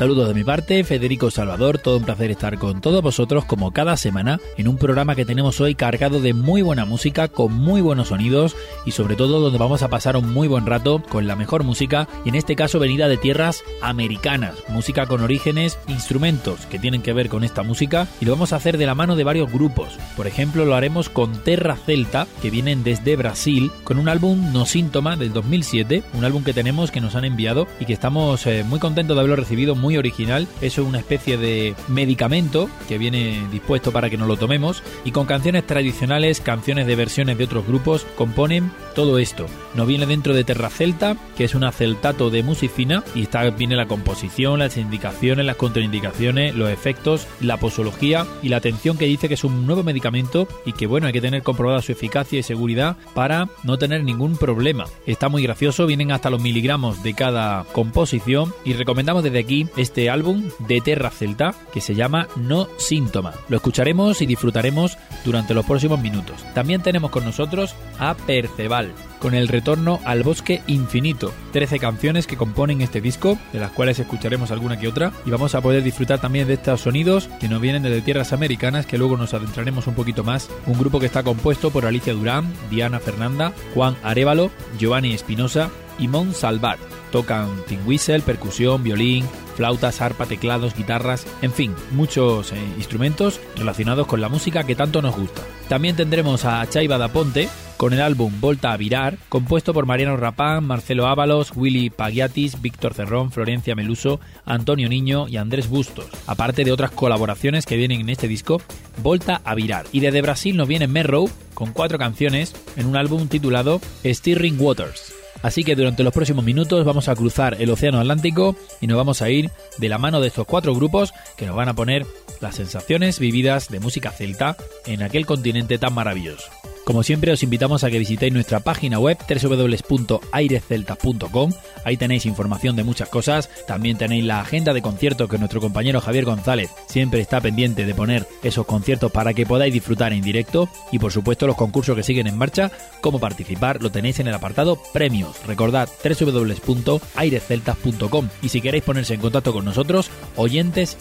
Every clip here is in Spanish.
Saludos de mi parte, Federico Salvador, todo un placer estar con todos vosotros como cada semana en un programa que tenemos hoy cargado de muy buena música, con muy buenos sonidos y sobre todo donde vamos a pasar un muy buen rato con la mejor música y en este caso venida de tierras americanas, música con orígenes, instrumentos que tienen que ver con esta música y lo vamos a hacer de la mano de varios grupos. Por ejemplo, lo haremos con Terra Celta, que vienen desde Brasil, con un álbum No Síntoma del 2007, un álbum que tenemos que nos han enviado y que estamos eh, muy contentos de haberlo recibido muy original. Eso es una especie de medicamento que viene dispuesto para que nos lo tomemos y con canciones tradicionales, canciones de versiones de otros grupos, componen todo esto. Nos viene dentro de Terra Celta, que es un aceltato de musicina y está viene la composición, las indicaciones, las contraindicaciones, los efectos, la posología y la atención que dice que es un nuevo medicamento y que bueno, hay que tener comprobada su eficacia y seguridad para no tener ningún problema. Está muy gracioso, vienen hasta los miligramos de cada composición y recomendamos desde aquí este álbum de Terra Celta que se llama No Síntoma. Lo escucharemos y disfrutaremos durante los próximos minutos. También tenemos con nosotros a Perceval con el retorno al bosque infinito. 13 canciones que componen este disco, de las cuales escucharemos alguna que otra, y vamos a poder disfrutar también de estos sonidos que nos vienen desde tierras americanas, que luego nos adentraremos un poquito más. Un grupo que está compuesto por Alicia Durán, Diana Fernanda, Juan Arevalo, Giovanni Espinosa y Mon Salvat. Tocan tin whistle, percusión, violín, flautas, arpa, teclados, guitarras, en fin, muchos eh, instrumentos relacionados con la música que tanto nos gusta. También tendremos a Chaiba da Ponte con el álbum Volta a Virar, compuesto por Mariano Rapán, Marcelo Ábalos, Willy Pagiatis, Víctor Cerrón, Florencia Meluso, Antonio Niño y Andrés Bustos, aparte de otras colaboraciones que vienen en este disco, Volta a Virar. Y desde Brasil nos viene Merrow con cuatro canciones en un álbum titulado Stirring Waters. Así que durante los próximos minutos vamos a cruzar el Océano Atlántico y nos vamos a ir de la mano de estos cuatro grupos que nos van a poner las sensaciones vividas de música celta en aquel continente tan maravilloso. Como siempre os invitamos a que visitéis nuestra página web www.airesceltas.com. Ahí tenéis información de muchas cosas. También tenéis la agenda de conciertos que nuestro compañero Javier González siempre está pendiente de poner esos conciertos para que podáis disfrutar en directo. Y por supuesto los concursos que siguen en marcha. Cómo participar lo tenéis en el apartado premios. Recordad www.airesceltas.com. Y si queréis ponerse en contacto con nosotros, oyentes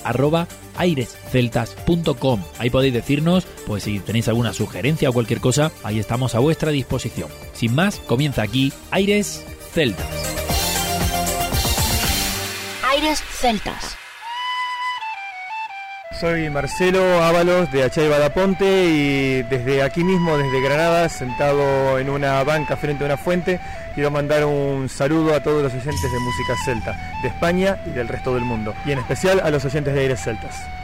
airesceltas.com. Ahí podéis decirnos, pues si tenéis alguna sugerencia o cualquier cosa, ahí estamos a vuestra disposición. Sin más, comienza aquí Aires Celtas. Aires Celtas. Soy Marcelo Ábalos de Achay Badaponte y desde aquí mismo, desde Granada, sentado en una banca frente a una fuente, quiero mandar un saludo a todos los oyentes de música celta, de España y del resto del mundo, y en especial a los oyentes de Aires Celtas.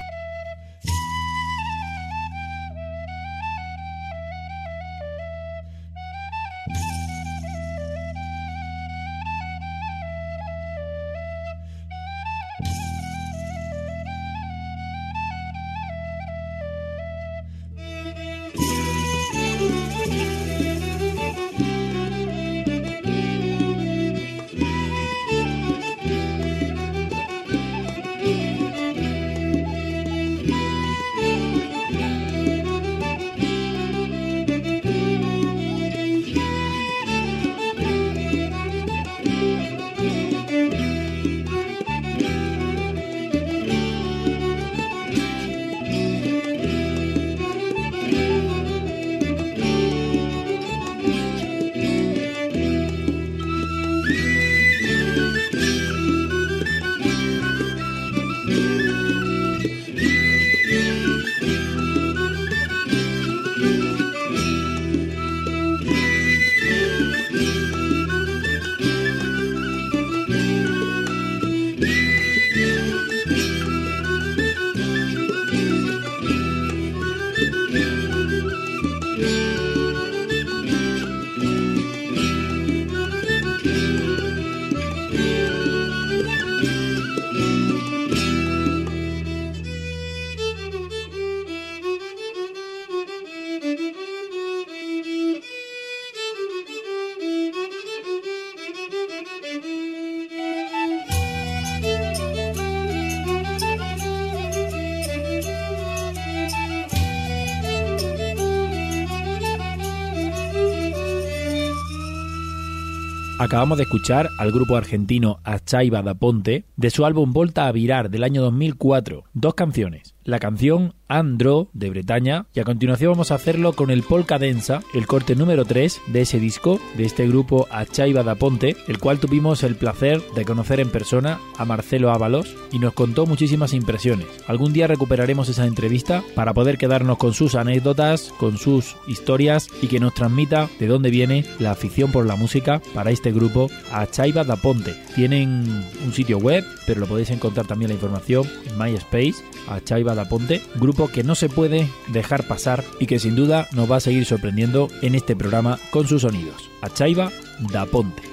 Acabamos de escuchar al grupo argentino Achaiba da Ponte de su álbum Volta a Virar del año 2004, dos canciones, la canción Andro de Bretaña y a continuación vamos a hacerlo con el Polka Densa, el corte número 3 de ese disco de este grupo Achaiba da Ponte, el cual tuvimos el placer de conocer en persona a Marcelo Ábalos y nos contó muchísimas impresiones. Algún día recuperaremos esa entrevista para poder quedarnos con sus anécdotas, con sus historias y que nos transmita de dónde viene la afición por la música para este grupo Achaiba da Ponte. Tienen un sitio web, pero lo podéis encontrar también la información en MySpace, Achaiba da Ponte, grupo que no se puede dejar pasar y que sin duda nos va a seguir sorprendiendo en este programa con sus sonidos. Achaiba da Ponte.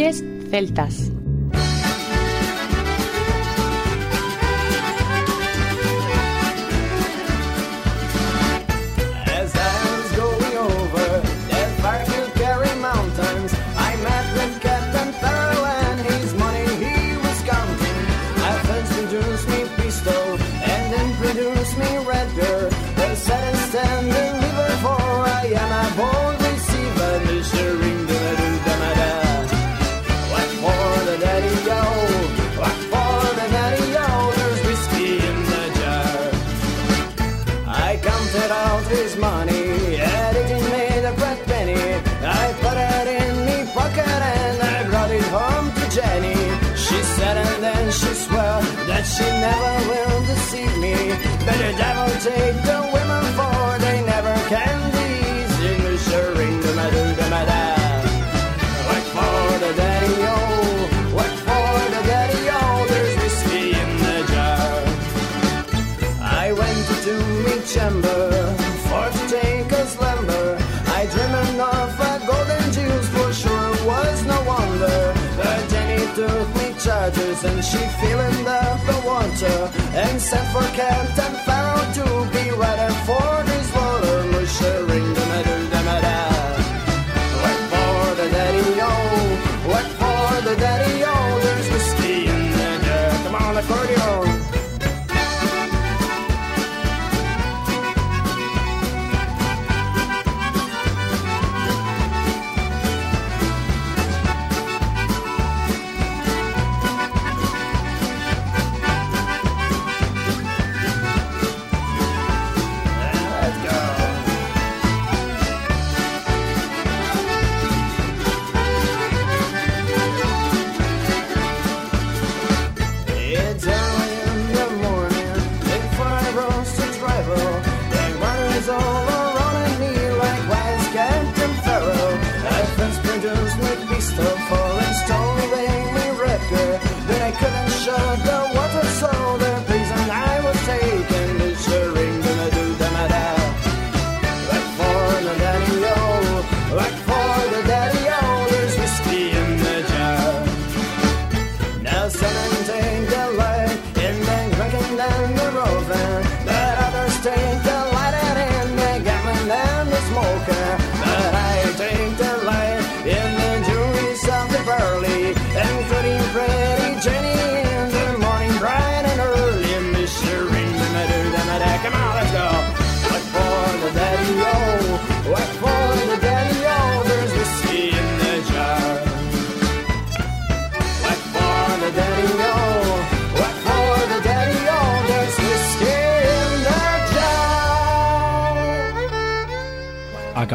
Celtas. I went to meet chamber for to take a slumber. I dreamed of a golden juice for sure was no wonder. But Jenny took me charges and she filled up the water and sent for Captain Farrow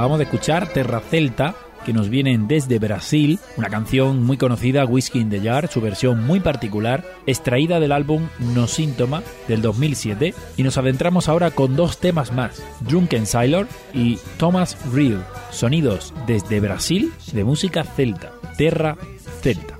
Acabamos de escuchar Terra Celta, que nos vienen desde Brasil, una canción muy conocida, Whiskey in the Jar, su versión muy particular, extraída del álbum No Síntoma del 2007, y nos adentramos ahora con dos temas más, Drunken Sailor y Thomas Real, sonidos desde Brasil de música celta, Terra Celta.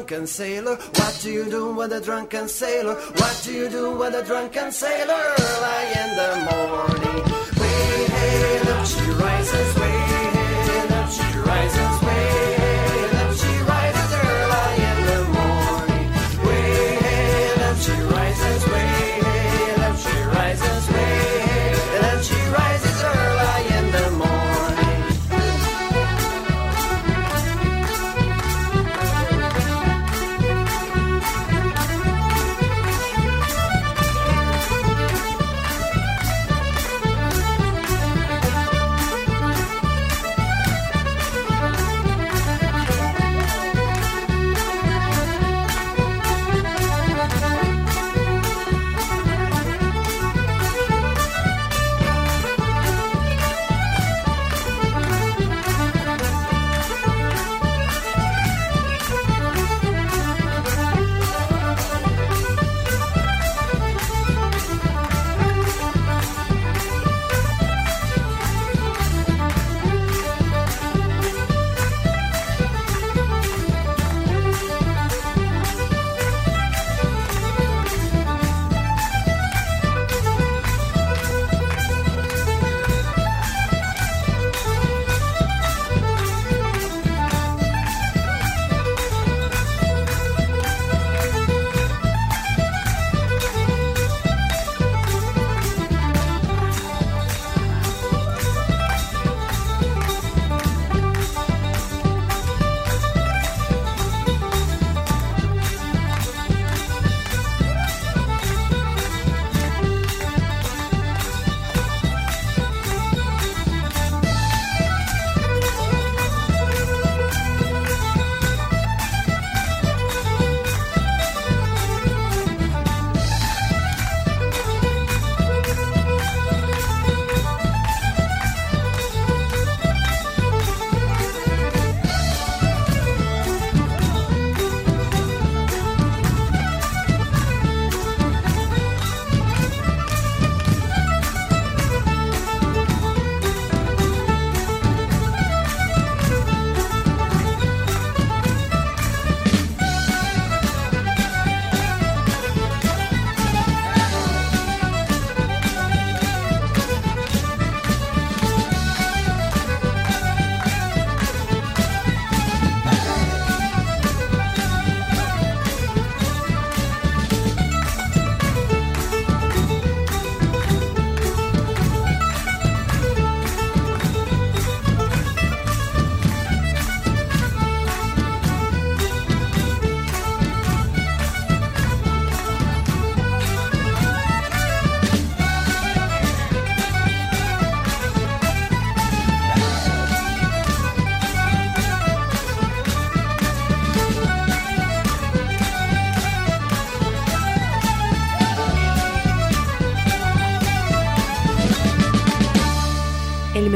drunken sailor? What do you do with a drunken sailor? What do you do with a drunken sailor? Early in the morning, way up she rises, way up she rises, way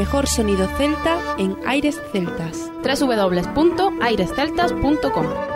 mejor sonido celta en aires celtas. www.airesceltas.com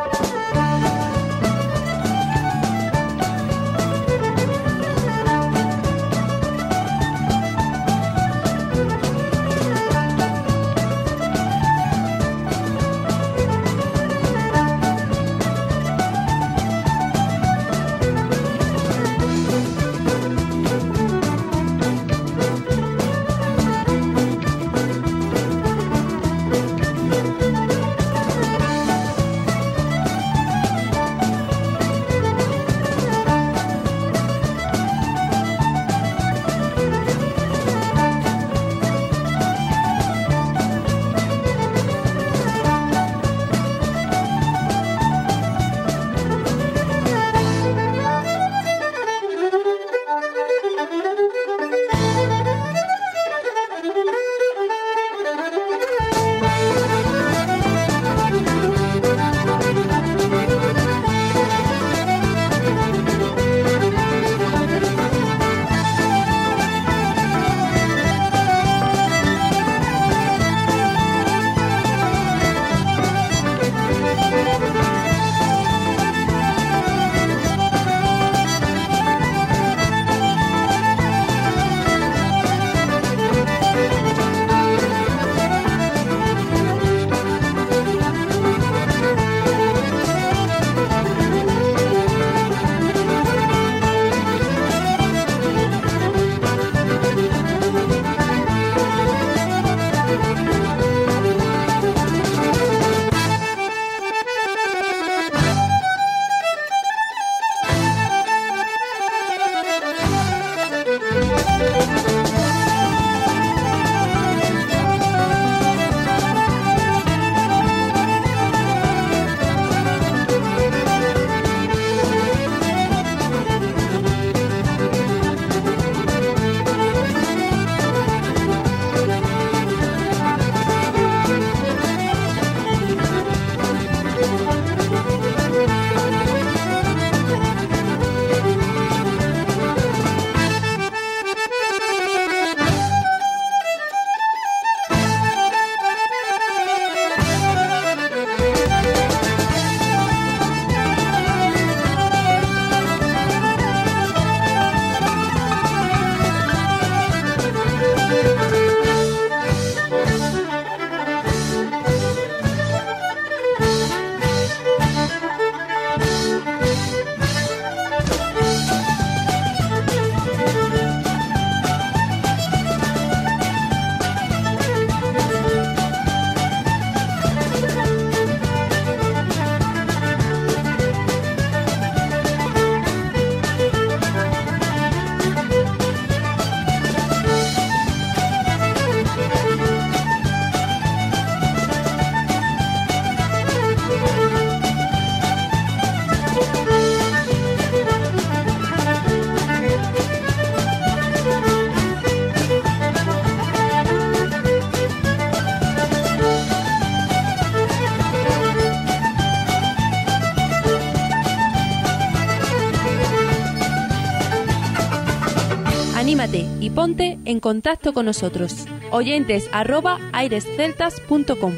en contacto con nosotros. Oyentes arroba airesceltas.com.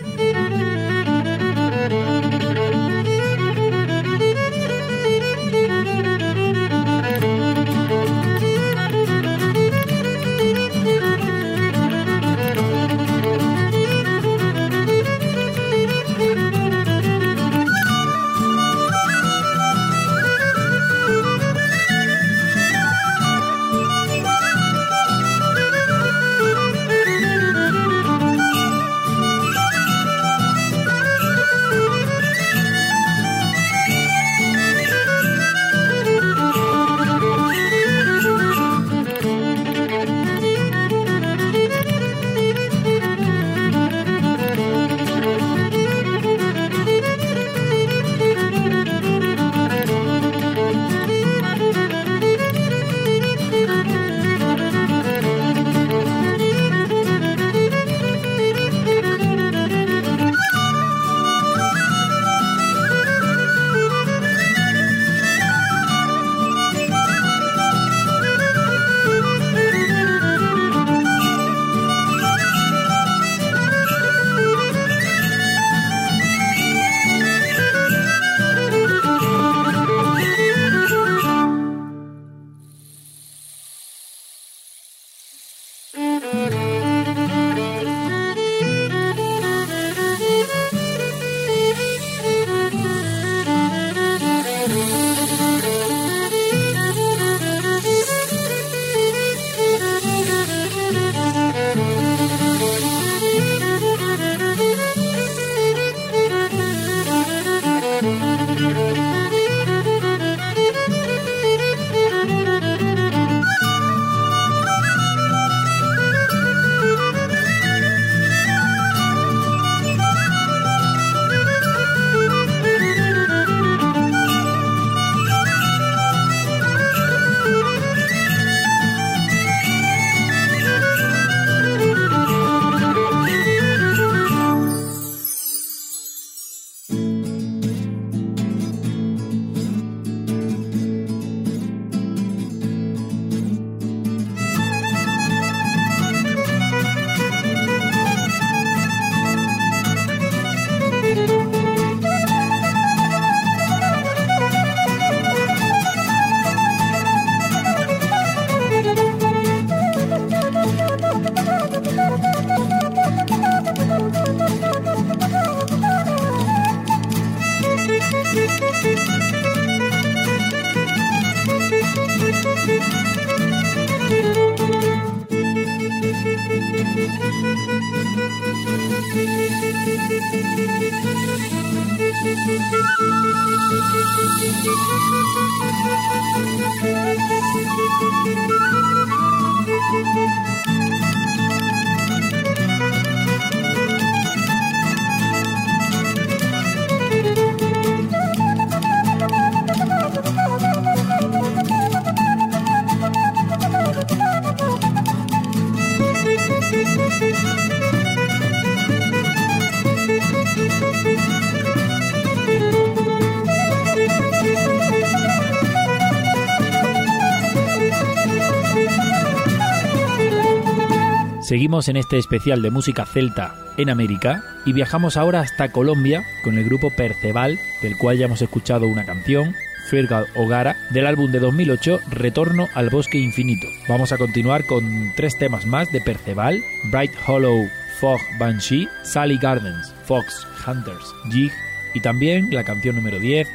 Seguimos en este especial de música celta en América y viajamos ahora hasta Colombia con el grupo Perceval, del cual ya hemos escuchado una canción, Fergal Ogara, del álbum de 2008 Retorno al Bosque Infinito. Vamos a continuar con tres temas más de Perceval, Bright Hollow, Fog Banshee, Sally Gardens, Fox Hunters, Jig y también la canción número 10,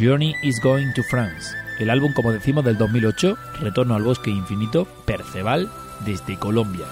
Journey is Going to France. El álbum, como decimos, del 2008, Retorno al Bosque Infinito, Perceval, desde Colombia.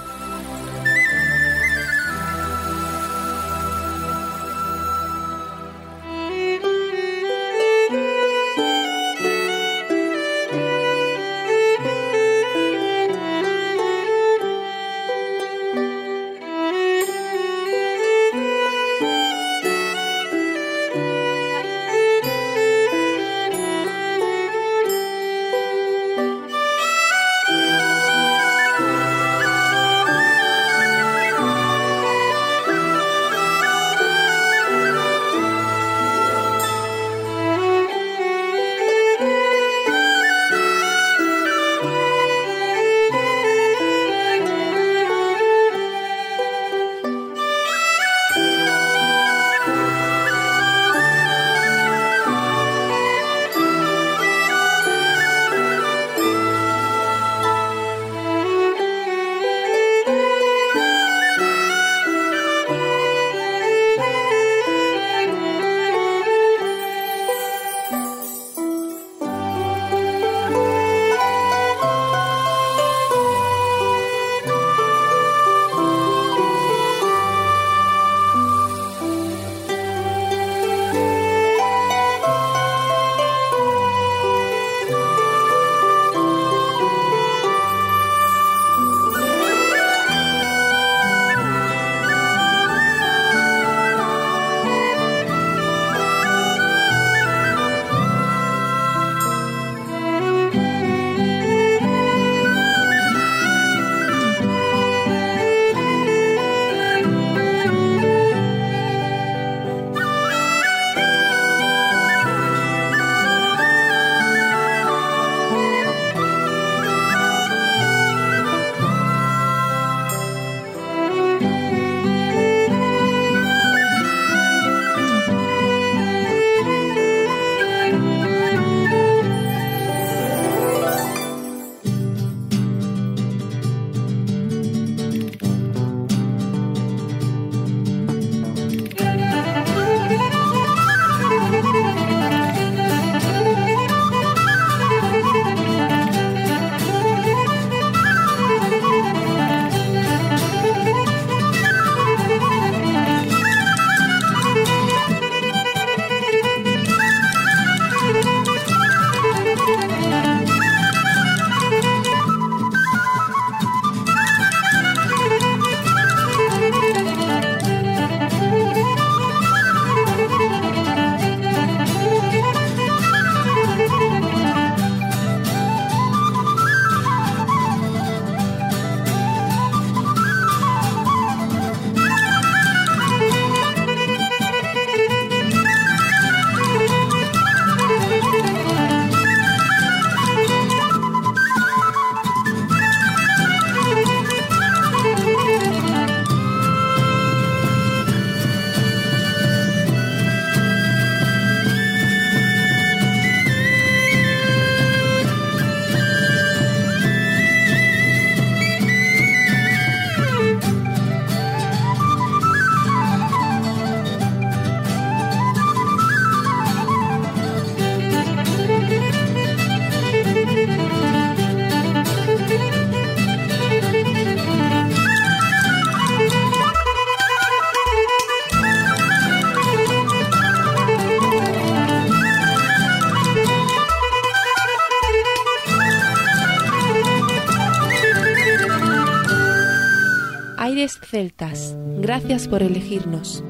Gracias por elegirnos.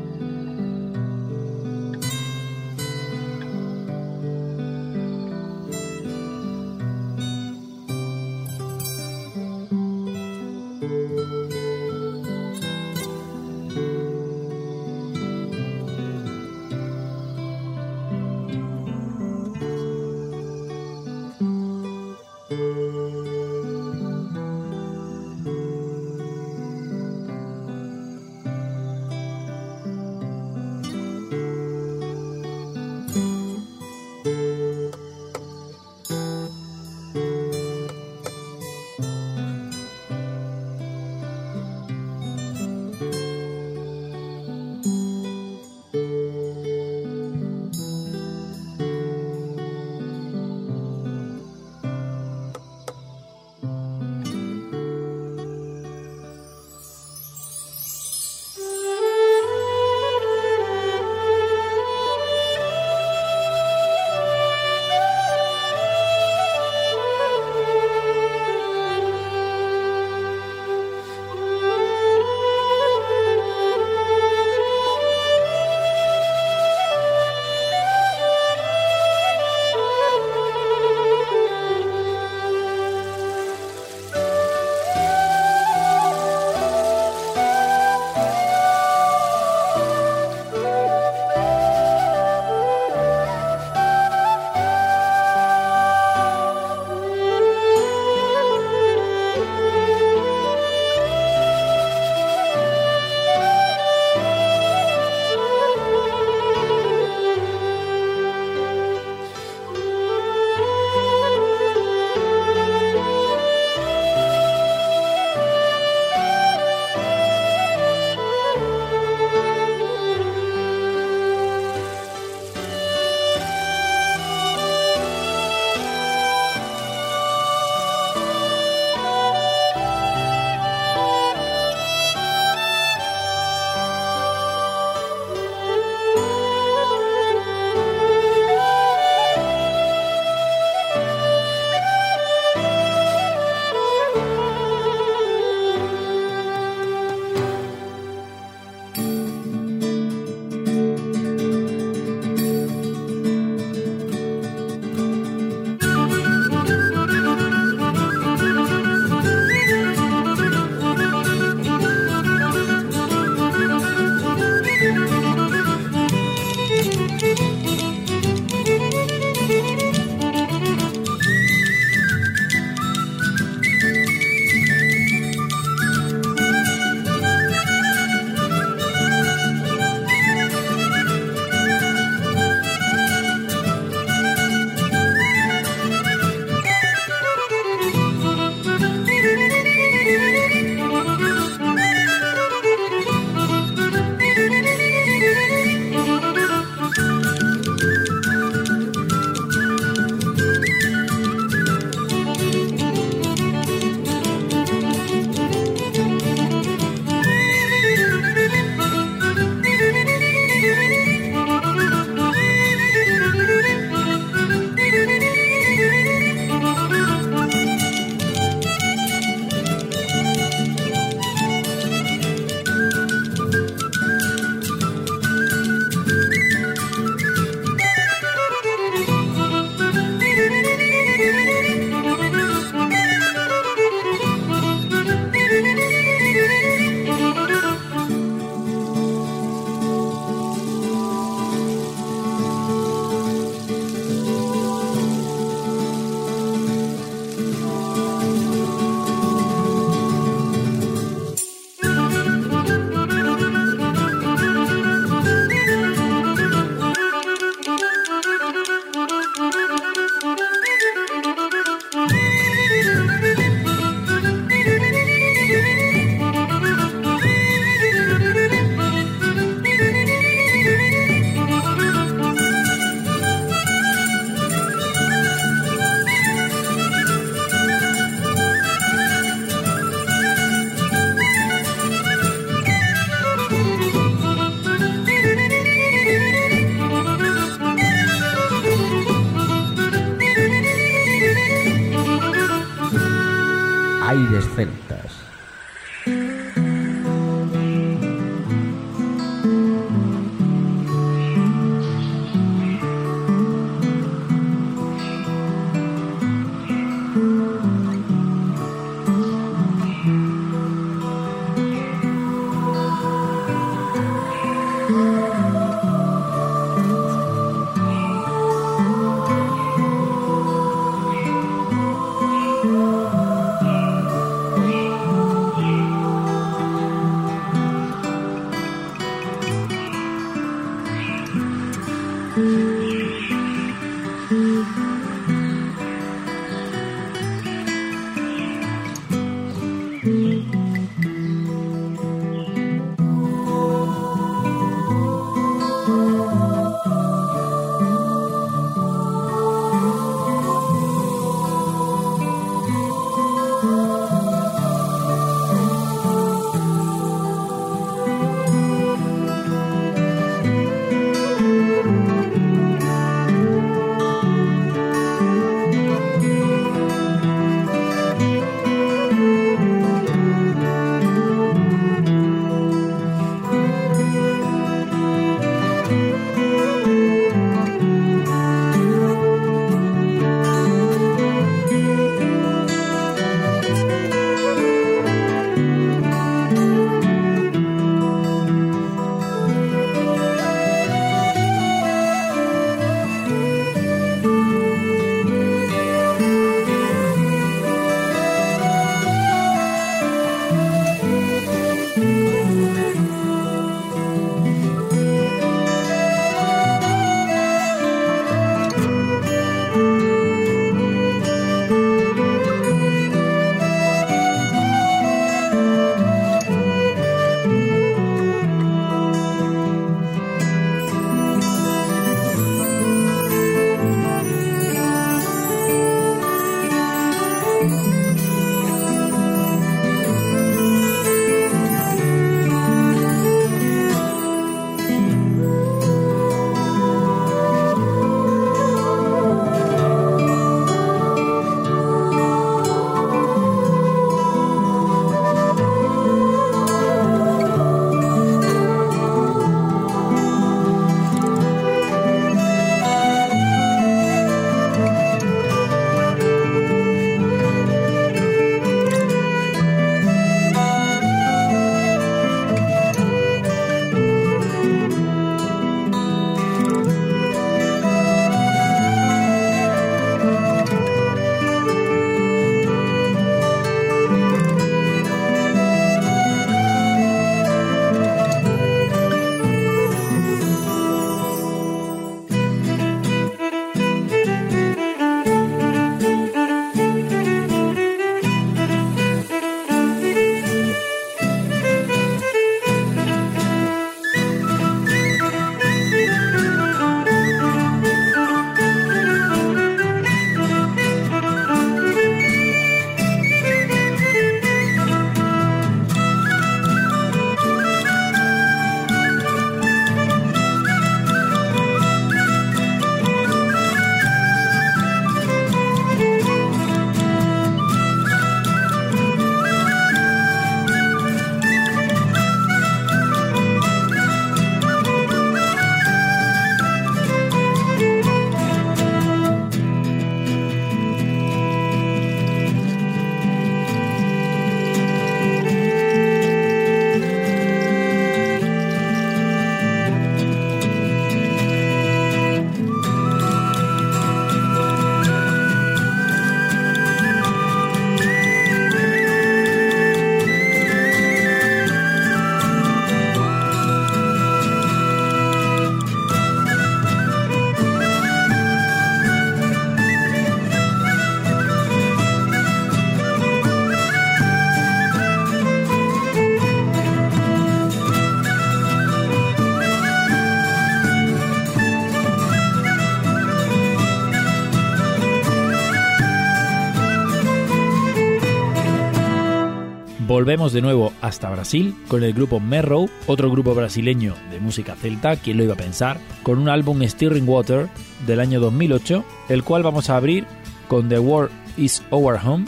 Volvemos de nuevo hasta Brasil con el grupo Merrow, otro grupo brasileño de música celta, quien lo iba a pensar, con un álbum Stirring Water del año 2008, el cual vamos a abrir con The World is Our Home,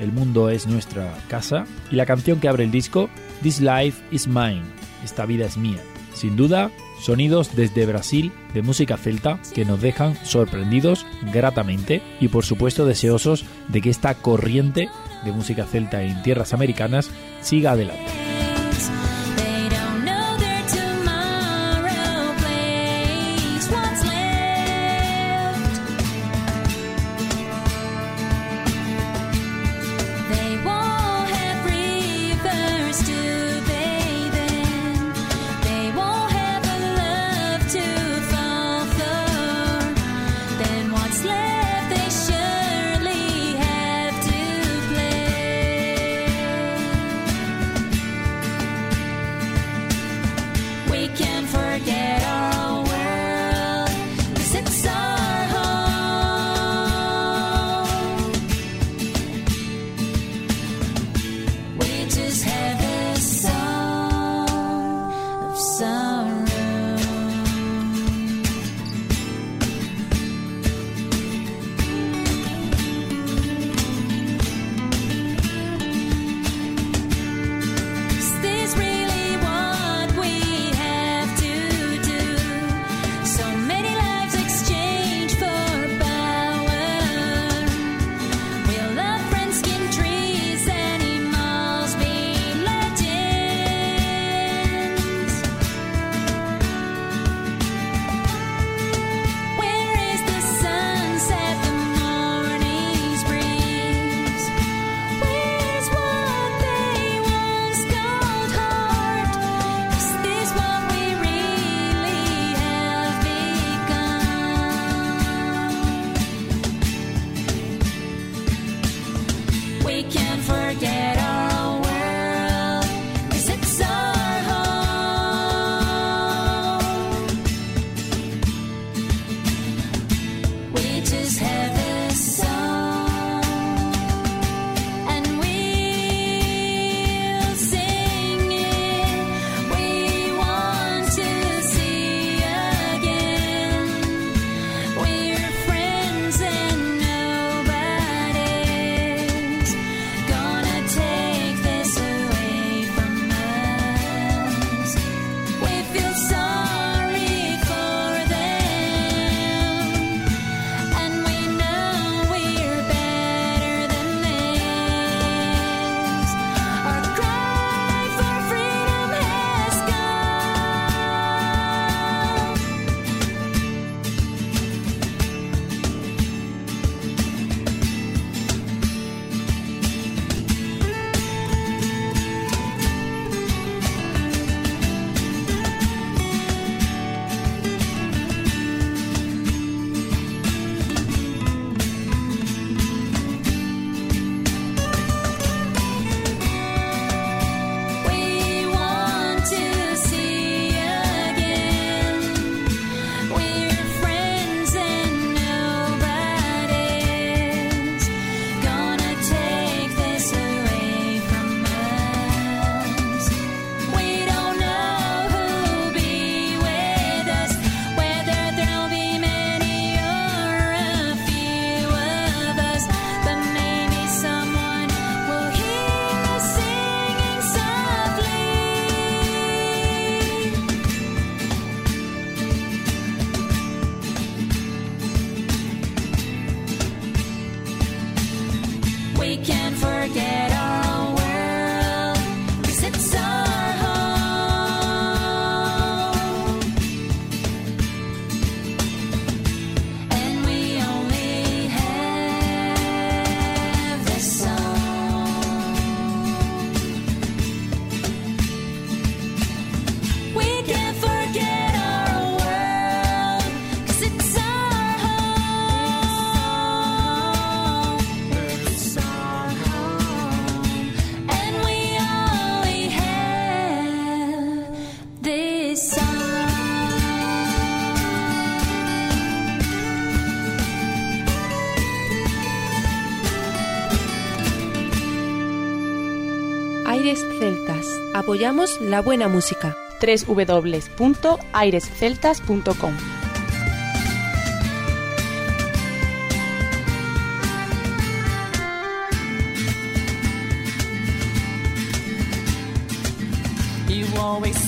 El mundo es nuestra casa, y la canción que abre el disco, This Life is Mine, esta vida es mía. Sin duda, Sonidos desde Brasil de música celta que nos dejan sorprendidos gratamente y por supuesto deseosos de que esta corriente de música celta en tierras americanas siga adelante. apoyamos la buena música. www.airesceltas.com always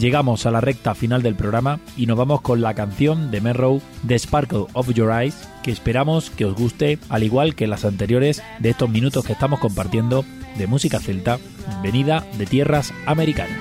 Llegamos a la recta final del programa y nos vamos con la canción de Merrow, The Sparkle of Your Eyes, que esperamos que os guste, al igual que las anteriores de estos minutos que estamos compartiendo de música celta, venida de tierras americanas.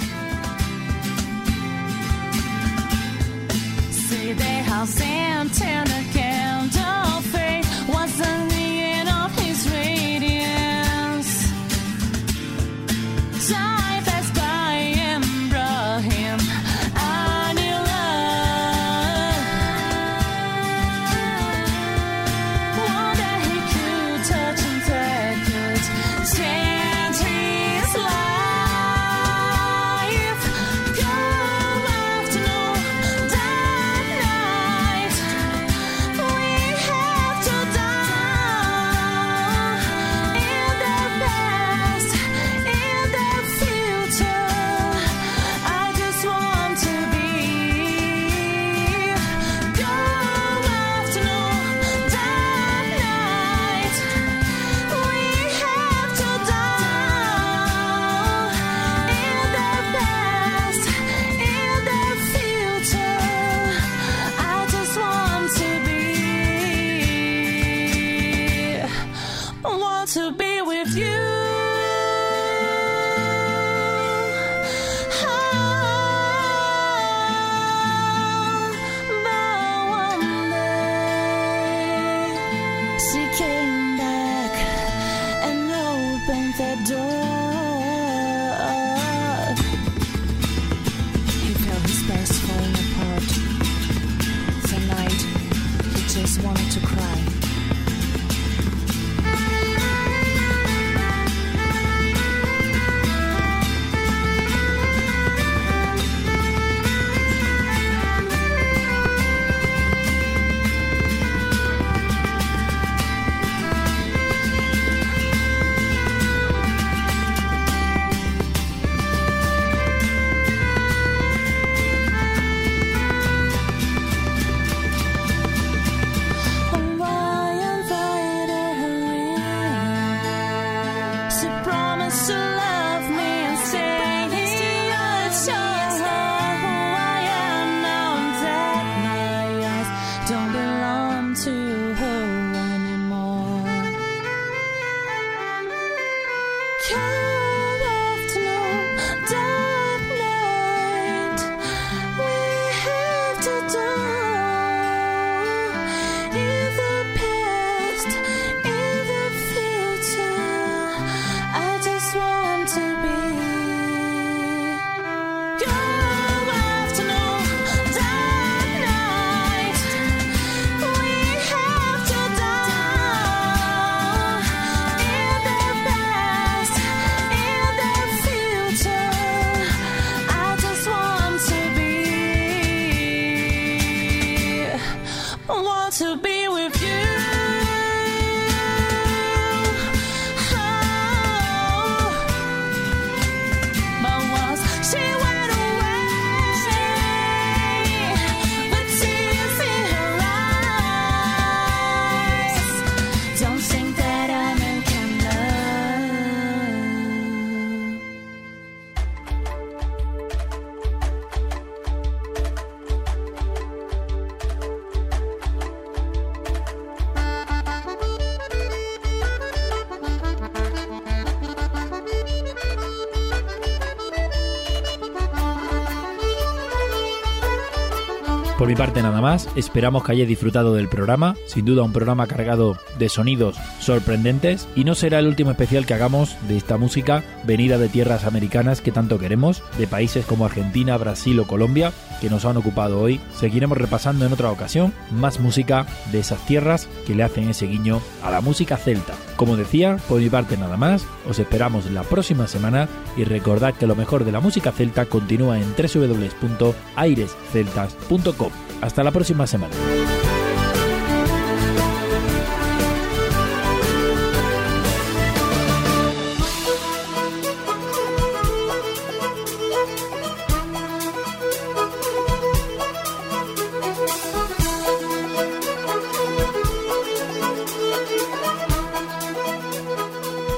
Parte nada más, esperamos que hayáis disfrutado del programa, sin duda un programa cargado de sonidos sorprendentes y no será el último especial que hagamos de esta música venida de tierras americanas que tanto queremos, de países como Argentina, Brasil o Colombia, que nos han ocupado hoy. Seguiremos repasando en otra ocasión más música de esas tierras que le hacen ese guiño a la música celta. Como decía, por mi parte nada más, os esperamos la próxima semana y recordad que lo mejor de la música celta continúa en www.airesceltas.com. Hasta la próxima semana.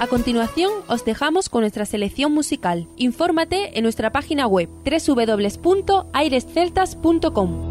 A continuación, os dejamos con nuestra selección musical. Infórmate en nuestra página web www.airesceltas.com.